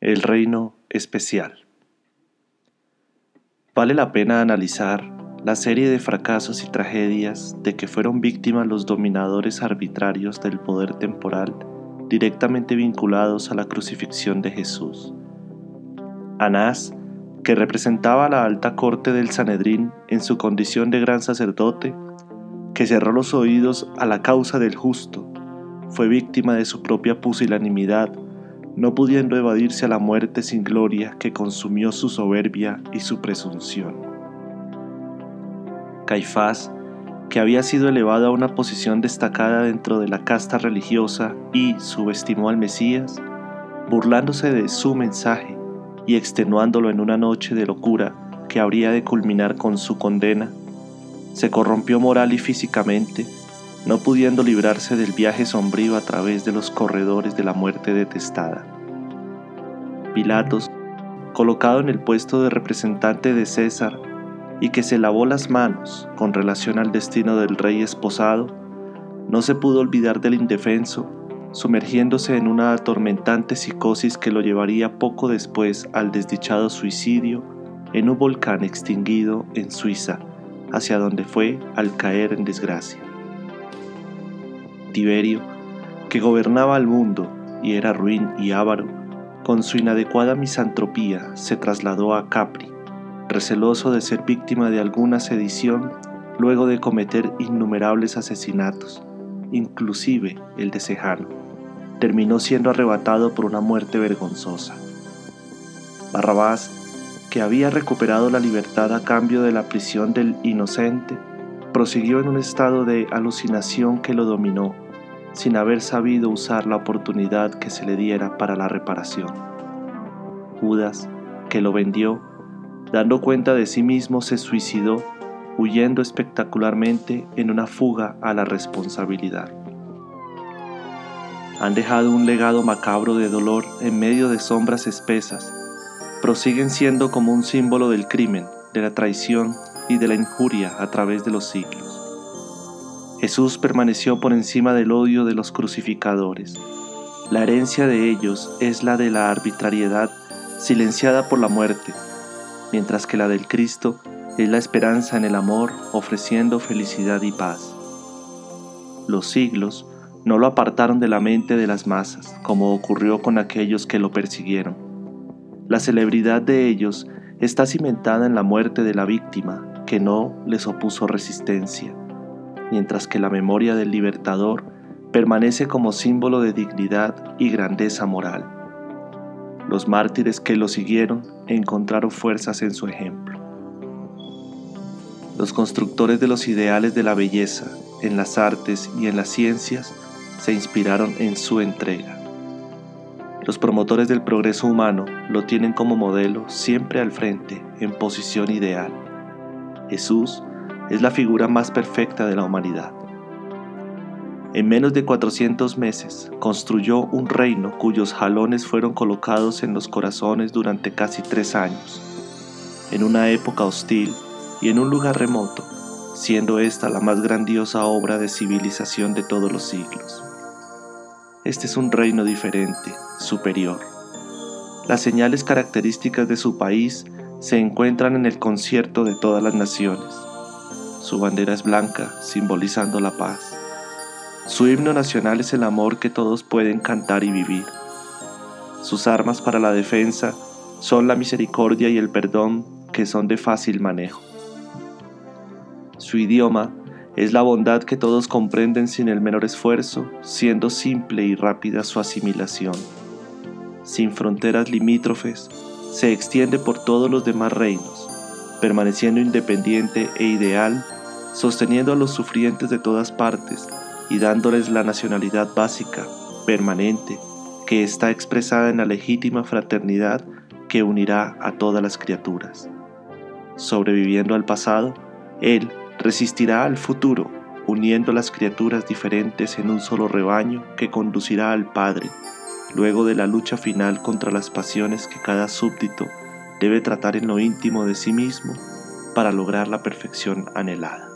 El reino especial. Vale la pena analizar la serie de fracasos y tragedias de que fueron víctimas los dominadores arbitrarios del poder temporal directamente vinculados a la crucifixión de Jesús. Anás, que representaba la alta corte del Sanedrín en su condición de gran sacerdote, que cerró los oídos a la causa del justo, fue víctima de su propia pusilanimidad no pudiendo evadirse a la muerte sin gloria que consumió su soberbia y su presunción. Caifás, que había sido elevado a una posición destacada dentro de la casta religiosa y subestimó al Mesías, burlándose de su mensaje y extenuándolo en una noche de locura que habría de culminar con su condena, se corrompió moral y físicamente no pudiendo librarse del viaje sombrío a través de los corredores de la muerte detestada. Pilatos, colocado en el puesto de representante de César y que se lavó las manos con relación al destino del rey esposado, no se pudo olvidar del indefenso, sumergiéndose en una atormentante psicosis que lo llevaría poco después al desdichado suicidio en un volcán extinguido en Suiza, hacia donde fue al caer en desgracia. Tiberio, que gobernaba al mundo y era ruin y avaro, con su inadecuada misantropía se trasladó a Capri, receloso de ser víctima de alguna sedición luego de cometer innumerables asesinatos, inclusive el de Sejano. Terminó siendo arrebatado por una muerte vergonzosa. Barrabás, que había recuperado la libertad a cambio de la prisión del inocente, prosiguió en un estado de alucinación que lo dominó, sin haber sabido usar la oportunidad que se le diera para la reparación. Judas, que lo vendió, dando cuenta de sí mismo, se suicidó, huyendo espectacularmente en una fuga a la responsabilidad. Han dejado un legado macabro de dolor en medio de sombras espesas, prosiguen siendo como un símbolo del crimen, de la traición y de la injuria a través de los siglos. Jesús permaneció por encima del odio de los crucificadores. La herencia de ellos es la de la arbitrariedad silenciada por la muerte, mientras que la del Cristo es la esperanza en el amor ofreciendo felicidad y paz. Los siglos no lo apartaron de la mente de las masas, como ocurrió con aquellos que lo persiguieron. La celebridad de ellos está cimentada en la muerte de la víctima que no les opuso resistencia, mientras que la memoria del libertador permanece como símbolo de dignidad y grandeza moral. Los mártires que lo siguieron encontraron fuerzas en su ejemplo. Los constructores de los ideales de la belleza, en las artes y en las ciencias, se inspiraron en su entrega. Los promotores del progreso humano lo tienen como modelo siempre al frente, en posición ideal. Jesús es la figura más perfecta de la humanidad. En menos de 400 meses construyó un reino cuyos jalones fueron colocados en los corazones durante casi tres años, en una época hostil y en un lugar remoto, siendo esta la más grandiosa obra de civilización de todos los siglos. Este es un reino diferente, superior. Las señales características de su país se encuentran en el concierto de todas las naciones. Su bandera es blanca, simbolizando la paz. Su himno nacional es el amor que todos pueden cantar y vivir. Sus armas para la defensa son la misericordia y el perdón que son de fácil manejo. Su idioma es la bondad que todos comprenden sin el menor esfuerzo, siendo simple y rápida su asimilación. Sin fronteras limítrofes, se extiende por todos los demás reinos, permaneciendo independiente e ideal, sosteniendo a los sufrientes de todas partes y dándoles la nacionalidad básica, permanente, que está expresada en la legítima fraternidad que unirá a todas las criaturas. Sobreviviendo al pasado, Él resistirá al futuro, uniendo las criaturas diferentes en un solo rebaño que conducirá al Padre luego de la lucha final contra las pasiones que cada súbdito debe tratar en lo íntimo de sí mismo para lograr la perfección anhelada.